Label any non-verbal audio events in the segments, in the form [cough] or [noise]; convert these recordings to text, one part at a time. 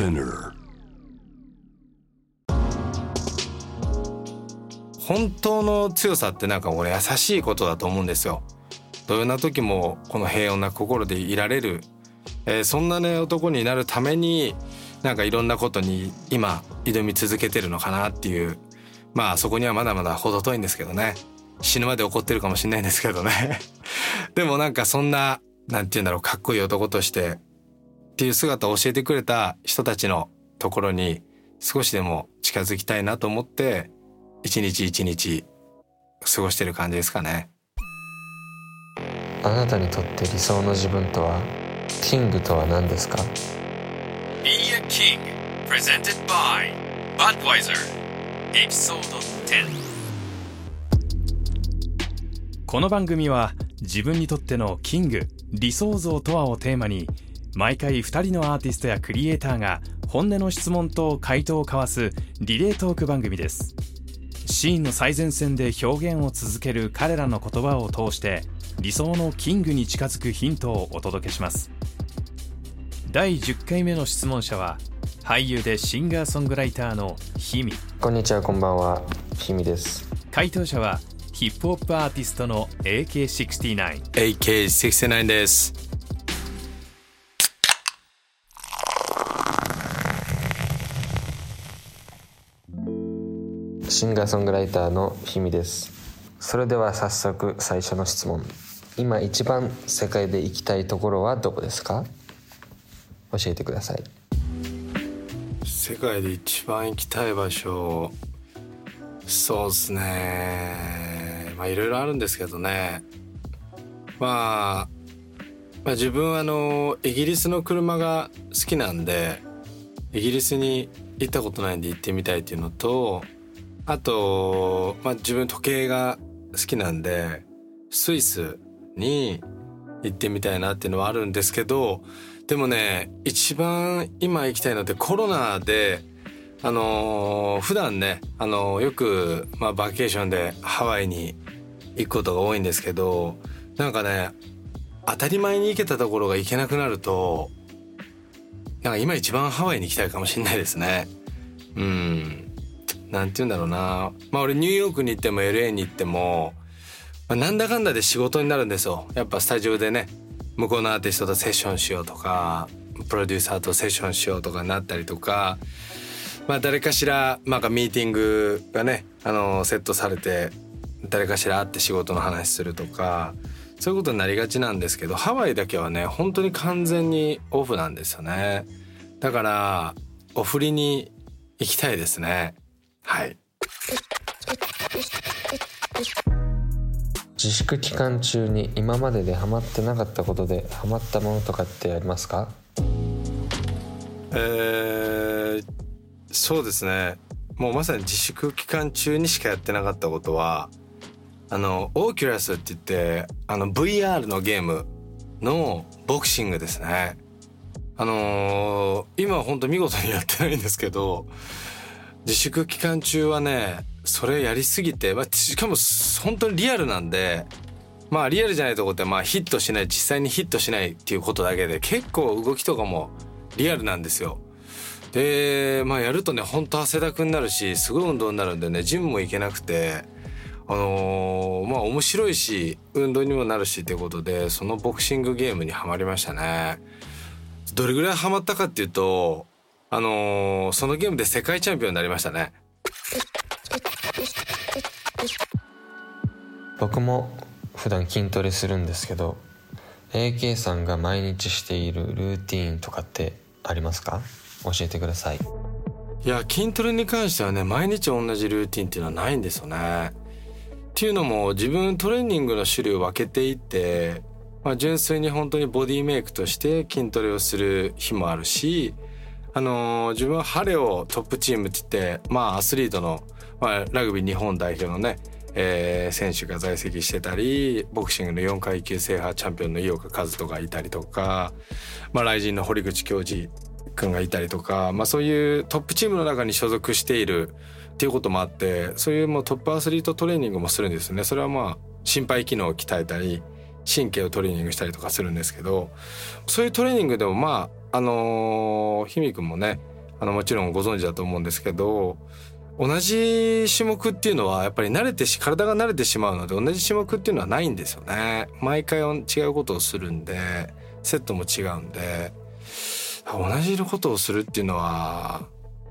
Spinner 本当の強さってなんか俺優しいことだと思うんですよ。どよな時もこの平穏な心でいられる、えー、そんなね男になるためになんかいろんなことに今挑み続けてるのかなっていう。まあそこにはまだまだ程遠いんですけどね。死ぬまで怒ってるかもしれないんですけどね。[laughs] でもなんかそんななんて言うんだろうかっこいい男としてっていう姿を教えてくれた人たちのところに少しでも近づきたいなと思って一日一日過ごしてる感じですかね。あなたにとって理想の自分とはキングとは何ですか？Be a King Presented by Budweiser Episode 10この番組は自分にとってのキング理想像とはをテーマに毎回2人のアーティストやクリエイターが本音の質問と回答を交わすリレートーク番組です。シーンの最前線で表現を続ける彼らの言葉を通して理想のキングに近づくヒントをお届けします。第10回目の質問者は俳優でシンガーソングライターのヒミこんにちはこんばんは。ひみです。回答者はヒップホップアーティストの AK69 AK69 ですシンガーソングライターのひみです。それでは早速最初の質問。今一番世界で行きたいところはどこですか？教えてください。世界で一番行きたい場所。そうっすね。まあいろいろあるんですけどね。まあ、まあ、自分はあのイギリスの車が好きなんでイギリスに行ったことないんで行ってみたいっていうのとあと、まあ、自分時計が好きなんでスイスに行ってみたいなっていうのはあるんですけどでもね一番今行きたいのってコロナであのー、普段ね、あのー、よく、まあ、バケーションでハワイに行くことが多いんですけどなんかね当たり前に行けたところが行けなくなるとなんか今一番ハワイに行きたいかもしれないですね。うんなんて言うんだろうな。まあ俺ニューヨークに行っても LA に行っても、まあ、なんだかんだで仕事になるんですよ。やっぱスタジオでね。向こうのアーティストとセッションしようとかプロデューサーとセッションしようとかなったりとか。まあ誰かしらなんかミーティングがねあのセットされて誰かしら会って仕事の話するとかそういうことになりがちなんですけどハワイだけはね本当に完全にオフなんですよね。だからお振りに行きたいですね。はい。自粛期間中に今まででハマってなかったことでハマったものとかってありますか？えー、そうですね。もうまさに自粛期間中にしかやってなかったことはあのオーキュラスって言ってあの VR のゲームのボクシングですね。あのー、今は本当見事にやってないんですけど自粛期間中はねそれやりすぎて、まあ、しかも本当にリアルなんでまあリアルじゃないとこってまあヒットしない実際にヒットしないっていうことだけで結構動きとかもリアルなんですよ。でまあやるとねほんと汗だくになるしすごい運動になるんでねジムも行けなくてあのー、まあ面白いし運動にもなるしってことでそのボクシングゲームにはまりましたね。どれぐらいハマったかっていうとあのー、そのゲームで世界チャンピオンになりましたね。僕も普段筋トレするんですけど AK さんが毎日しているルーティーンとかってありますか？教えてくださいいや筋トレに関してはね毎日同じルーティンっていうのはないんですよね。っていうのも自分トレーニングの種類を分けていってまあ、純粋に本当にボディメイクとして筋トレをする日もあるしあのー、自分はハレオトップチームって言ってまあアスリートの、まあ、ラグビー日本代表のね、えー、選手が在籍してたりボクシングの4階級制覇チャンピオンの井岡一人がいたりとか、まあ、雷神の堀口教授君がいたりとか、まあ、そういうトップチームの中に所属しているっていうこともあってそういうもうトップアスリートトレーニングもするんですよね。それはまあ心肺機能を鍛えたり神経をトレーニングしたりとかするんですけどそういうトレーニングでもまああの、ひみくんもねあのもちろんご存知だと思うんですけど同じ種目っていうのはやっぱり慣れてし体が慣れてしまうので同じ種目っていうのはないんですよね毎回違うことをするんでセットも違うんで同じことをするっていうのは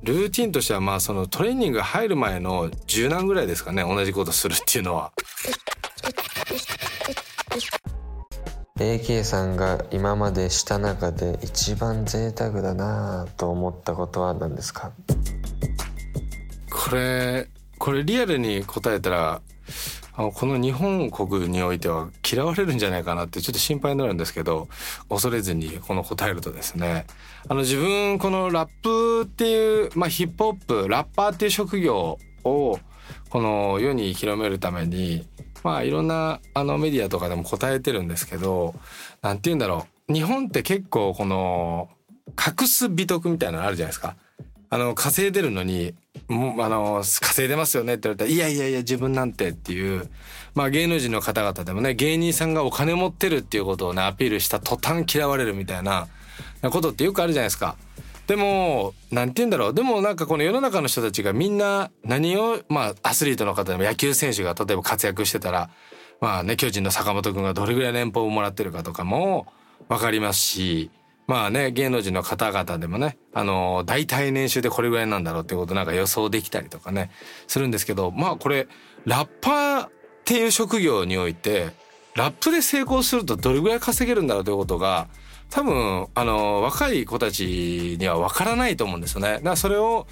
ルーティンとしてはまあそのトレーニング入る前の10何ぐらいですかね同じことするっていうのは。AK さんが今までした中で一番贅沢だなと思ったことは何ですか？これこれリアルに答えたらあのこの日本国においては嫌われるんじゃないかなってちょっと心配になるんですけど恐れずにこの答えるとですね。あの自分このラップっていう、まあ、ヒップホップラッパーっていう職業をこの世に広めるためにまあいろんなあのメディアとかでも答えてるんですけど何て言うんだろう日本って結構この隠す美徳みたいなのあるじゃないですか。あの稼いでるのにもうあの稼いでますよねって言われたらいやいやいや自分なんてっていうまあ芸能人の方々でもね芸人さんがお金持ってるっていうことをねアピールした途端嫌われるみたいなことってよくあるじゃないですか。でも、なんて言うんだろう。でもなんかこの世の中の人たちがみんな何を、まあアスリートの方でも野球選手が例えば活躍してたら、まあね、巨人の坂本君がどれぐらい年俸をもらってるかとかもわかりますし、まあね、芸能人の方々でもね、あの、大体年収でこれぐらいなんだろうってことなんか予想できたりとかね、するんですけど、まあこれ、ラッパーっていう職業において、ラップで成功するとどれぐらい稼げるんだろうということが、多分あの若い子たちには分からないと思うんですよね。だからそれを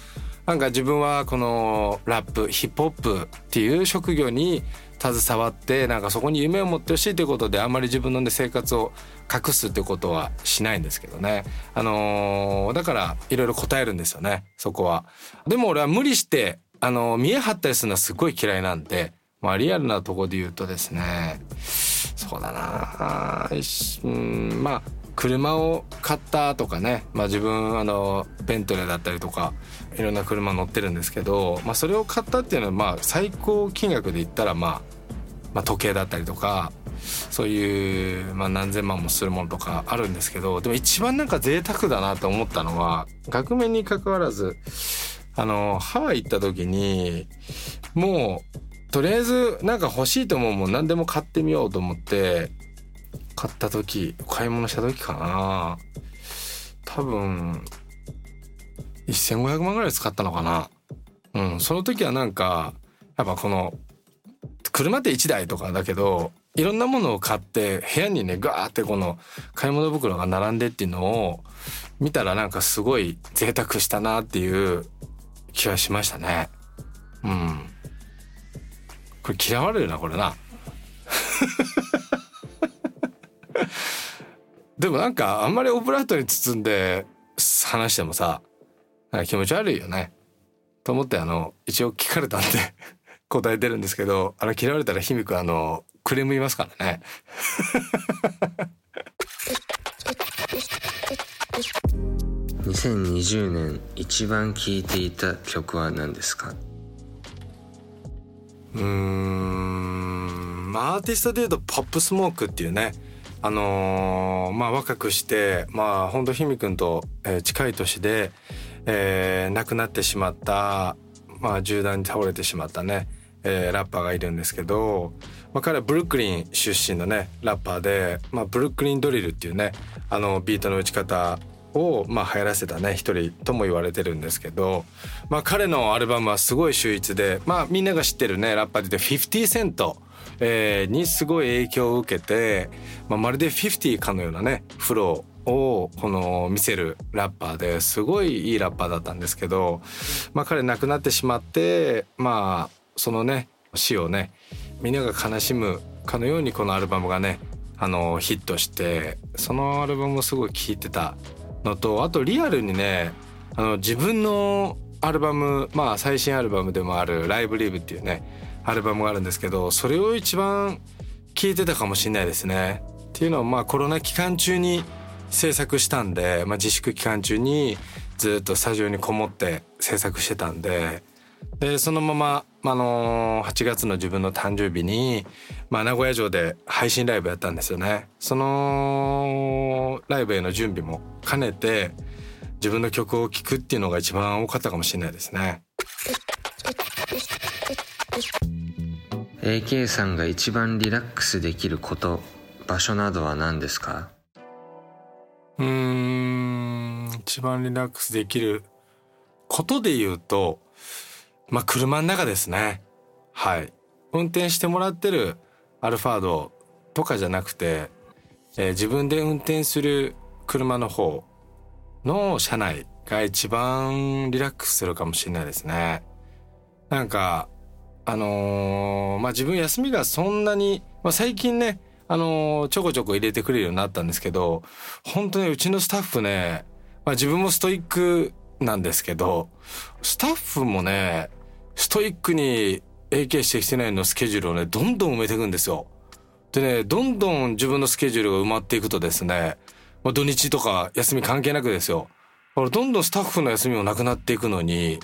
なんか自分はこのラップヒップホップっていう職業に携わってなんかそこに夢を持ってほしいということであんまり自分の、ね、生活を隠すってことはしないんですけどね。あのー、だからいろいろ答えるんですよねそこは。でも俺は無理してあの見え張ったりするのはすごい嫌いなんで、まあリアルなとこで言うとですねそうだなうんまあ車を買ったとかね、まあ、自分あのベントレーだったりとかいろんな車乗ってるんですけど、まあ、それを買ったっていうのはまあ最高金額で言ったら、まあ、まあ時計だったりとかそういう、まあ、何千万もするものとかあるんですけどでも一番なんか贅沢だなと思ったのは額面にかかわらずあのハワイ行った時にもうとりあえずなんか欲しいと思うもん何でも買ってみようと思って買った時買い物した時かな。多分1500万ぐらい使ったのかな。うんその時はなんかやっぱこの車って1台とかだけどいろんなものを買って部屋にねガーってこの買い物袋が並んでっていうのを見たらなんかすごい贅沢したなっていう気がしましたね。うん。これ嫌われるなこれな。でもなんかあんまりオブラートに包んで話してもさ気持ち悪いよね。と思ってあの一応聞かれたんで [laughs] 答えてるんですけどあの嫌われたらひみくあのクレーム言いますからね。2020年一番聴いていた曲は何ですか？うーんアーティストでいうとポップスモークっていうねあのー、まあ若くしてまあ本当ひみくんと、え、近い年で、えー、亡くなってしまったまあ銃弾に倒れてしまったね、えー、ラッパーがいるんですけど、まあ、彼はブルックリン出身のねラッパーで、まあ、ブルックリンドリルっていうねあのビートの打ち方をまあ流行らせたね一人とも言われてるんですけど、まあ、彼のアルバムはすごい秀逸で、まあ、みんなが知ってるねラッパーで言って50セント。えー、にすごい影響を受けて、まあ、まるで50かのようなねフローをこの見せるラッパーですごいいいラッパーだったんですけど、まあ、彼亡くなってしまってまあそのね死をねみんなが悲しむかのようにこのアルバムがねあのヒットしてそのアルバムをすごい聴いてたのとあとリアルにねあの自分のアルバムまあ最新アルバムでもある「ライブリーブっていうねアルバムがあるんですけどそれを一番聴いてたかもしれないですね。っていうのはまあコロナ期間中に制作したんで、まあ、自粛期間中にずっとスタジオにこもって制作してたんででそのまま、あのー、8月の自分の誕生日に、まあ、名古屋城で配信ライブやったんですよね。そのライブへの準備も兼ねて自分の曲を聴くっていうのが一番多かったかもしれないですね AK さんが一番リラックスできること場所などは何ですか？うーん一番リラックスできることで言うとまあ車の中ですね。はい。運転してもらってるアルファードとかじゃなくて、えー自分で運転する車の方の車内が一番リラックスするかもしれないですね。なんかあのーまあ自分休みがそんなに、まあ、最近ねあのーちょこちょこ入れてくれるようになったんですけど本当にうちのスタッフね、まあ、自分もストイックなんですけどスタッフもねストイックに AK してきてないのスケジュールをねどんどん埋めていくんですよ。でねどんどん自分のスケジュールが埋まっていくとですね、まあ、土日とか休み関係なくですよ。どんどんスタッフの休みもなくなっていくのに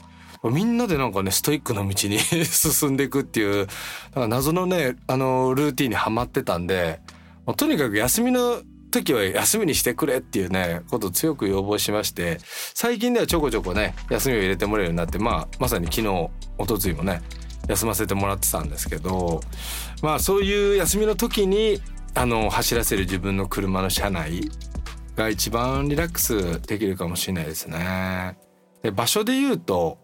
みんなでなんかねストイックな道に [laughs] 進んでいくっていうなんか謎のねあのルーティンにはまってたんで、まあとにかく休みの時は休みにしてくれっていうねことを強く要望しまして最近ではちょこちょこね休みを入れてもらえるようになってまあまさに昨日一昨日もね休ませてもらってたんですけどまあそういう休みの時にあの走らせる自分の車の車内が一番リラックスできるかもしれないですね。で場所で言うと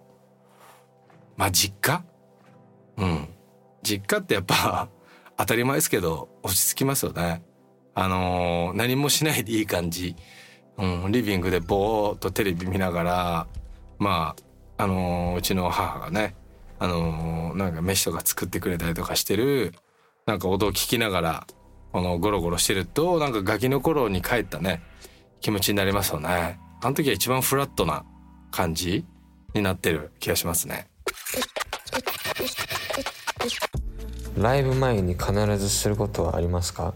まあ実家？うん。実家ってやっぱ当たり前ですけど落ち着きますよね。あのー何もしないでいい感じ、うん、リビングでぼーっとテレビ見ながらまああのーうちの母がねあのーなんか飯とか作ってくれたりとかしてるなんか音を聞きながらこのゴロゴロしてるとなんかガキの頃に帰ったね気持ちになりますよね。あの時は一番フラットな感じになってる気がしますね。ライブ前に必ずすることはありますか？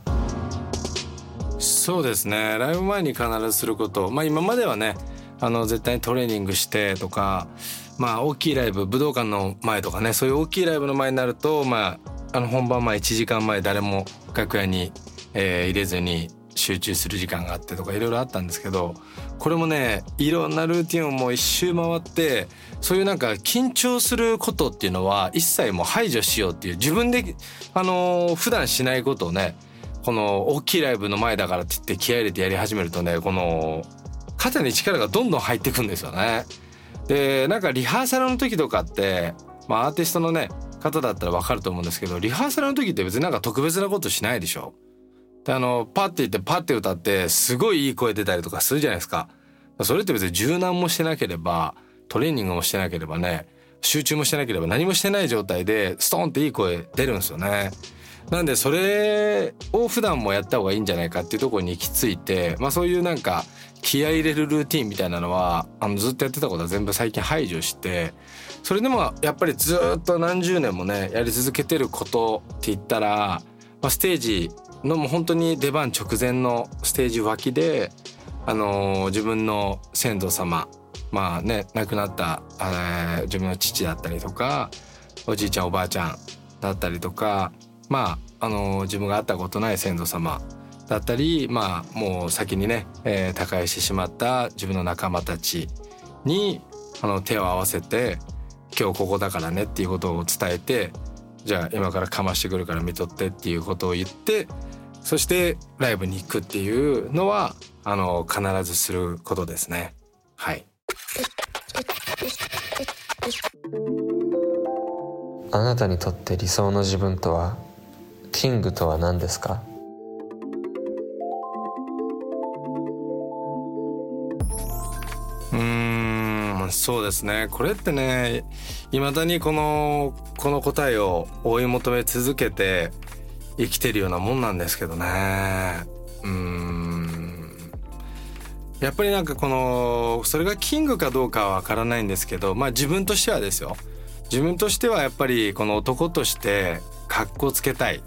そうですね。ライブ前に必ずすること。まあ今まではねあの絶対にトレーニングしてとかまあ大きいライブ武道館の前とかねそういう大きいライブの前になるとまああの本番前1時間前誰も楽屋に、えー入れずに集中する時間があってとかいろいろあったんですけどこれもねいろんなルーティンをもう一周回ってそういうなんか緊張することっていうのは一切もう排除しようっていう自分であのー普段しないことをねこの大きいライブの前だからって言って気合入れてやり始めるとねこの肩に力がどんどん入ってくんですよね。でなんかリハーサルの時とかって、まあ、アーティストのね方だったら分かると思うんですけどリハーサルの時って別になんか特別なことしないでしょ。であのパッて言ってパッて歌ってすごいいい声出たりとかするじゃないですか。それって別に柔軟もしてなければトレーニングもしてなければね集中もしてなければ何もしてない状態でストンっていい声出るんですよね。なんでそれを普段もやった方がいいんじゃないかっていうところに行き着いて、まあそういうなんか気合い入れるルーティンみたいなのはあのずっとやってたことは全部最近排除してそれでもやっぱりずっと何十年もねやり続けてることって言ったら、まあ、ステージのも本当に出番直前のステージ脇で、あのー自分の先祖様まあね亡くなった、えー自分の父だったりとかおじいちゃんおばあちゃんだったりとかまああの自分が会ったことない先祖様だったりまあもう先にね、えー、他界してしまった自分の仲間たちにあの手を合わせて今日ここだからねっていうことを伝えてじゃあ今からかましてくるから見とってっていうことを言ってそしてライブに行くっていうのはあの必ずすることですね。はい。あなたにとって理想の自分とはキングとは何ですか？うーんそうですね。これってねいまだにこのこの答えを追い求め続けて生きてるようなもんなんですけどね。うーん。やっぱりなんかこのそれがキングかどうかはわからないんですけどまあ自分としてはですよ。自分としてはやっぱりこの男として格好つけたい。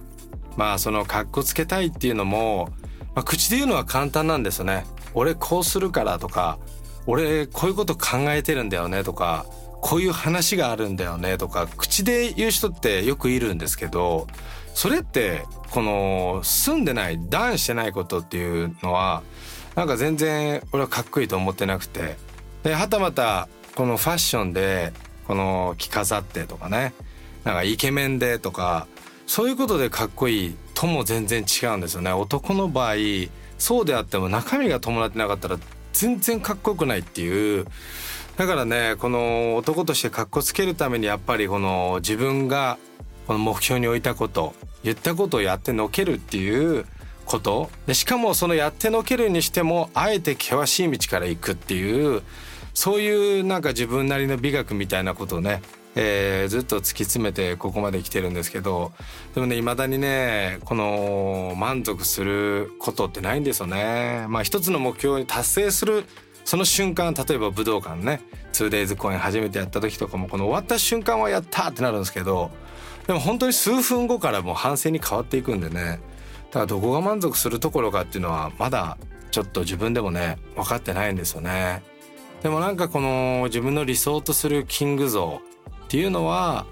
まあその格好つけたいっていうのも、まあ、口で言うのは簡単なんですよね。俺こうするからとか俺こういうこと考えてるんだよねとかこういう話があるんだよねとか口で言う人ってよくいるんですけどそれってこの住んでないダウンしてないことっていうのはなんか全然俺はかっこいいと思ってなくてではたまたこのファッションでこの着飾ってとかねなんかイケメンでとかそういうことでかっこいいとも全然違うんですよね。男の場合そうであっても中身が伴ってなかったら全然かっこよくないっていうだからねこの男としてかっこつけるためにやっぱりこの自分がこの目標に置いたこと言ったことをやってのけるっていうことでしかもそのやってのけるにしてもあえて険しい道から行くっていうそういうなんか自分なりの美学みたいなことをねえー、ずっと突き詰めてここまで来てるんですけどでもね未だにねこの満足することってないんですよね。まあ一つの目標に達成するその瞬間例えば武道館ね 2days 公演初めてやった時とかもこの終わった瞬間はやったってなるんですけどでも本当に数分後からもう反省に変わっていくんでねだからどこが満足するところかっていうのはまだちょっと自分でもね分かってないんですよね。でもなんかこの自分の理想とするキング像っていうのは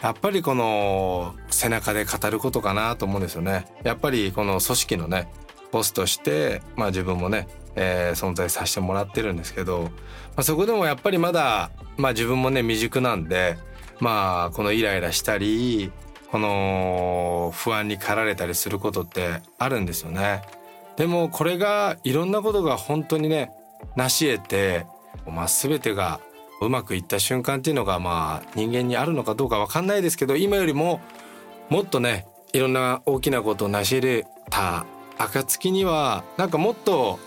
やっぱりこの背中で語ることかなと思うんですよね。やっぱりこの組織のねボスとしてまあ自分もね、えー、存在させてもらってるんですけど、まあ、そこでもやっぱりまだまあ自分もね未熟なんでまあこのイライラしたりこの不安に駆られたりすることってあるんですよね。でもこれがいろんなことが本当にね成し得て、まあ、全てがうまくいった瞬間っていうのがまあ人間にあるのかどうか分かんないですけど今よりももっとねいろんな大きなことを成し得た暁にはなんかもっと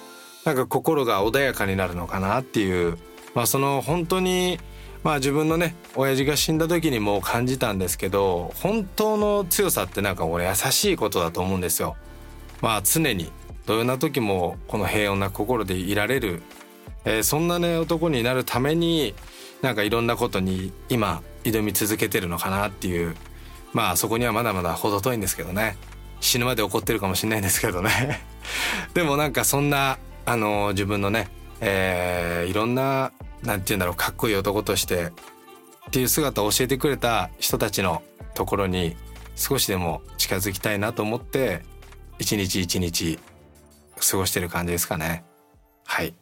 なんか心が穏やかになるのかなっていう。まあその本当にまあ自分のね親父が死んだ時にもう感じたんですけど本当の強さってなんか俺優しいことだと思うんですよ。まあ常に。どんな時もこの平穏な心でいられる。えー、そんなね男になるためになんかいろんなことに今挑み続けてるのかなっていう。まあそこにはまだまだ程遠いんですけどね。死ぬまで怒ってるかもしれないんですけどね。[laughs] でもなんかそんなあの自分のね、えー、いろんななんて言うんだろうかっこいい男としてっていう姿を教えてくれた人たちのところに少しでも近づきたいなと思って一日一日過ごしてる感じですかねはい。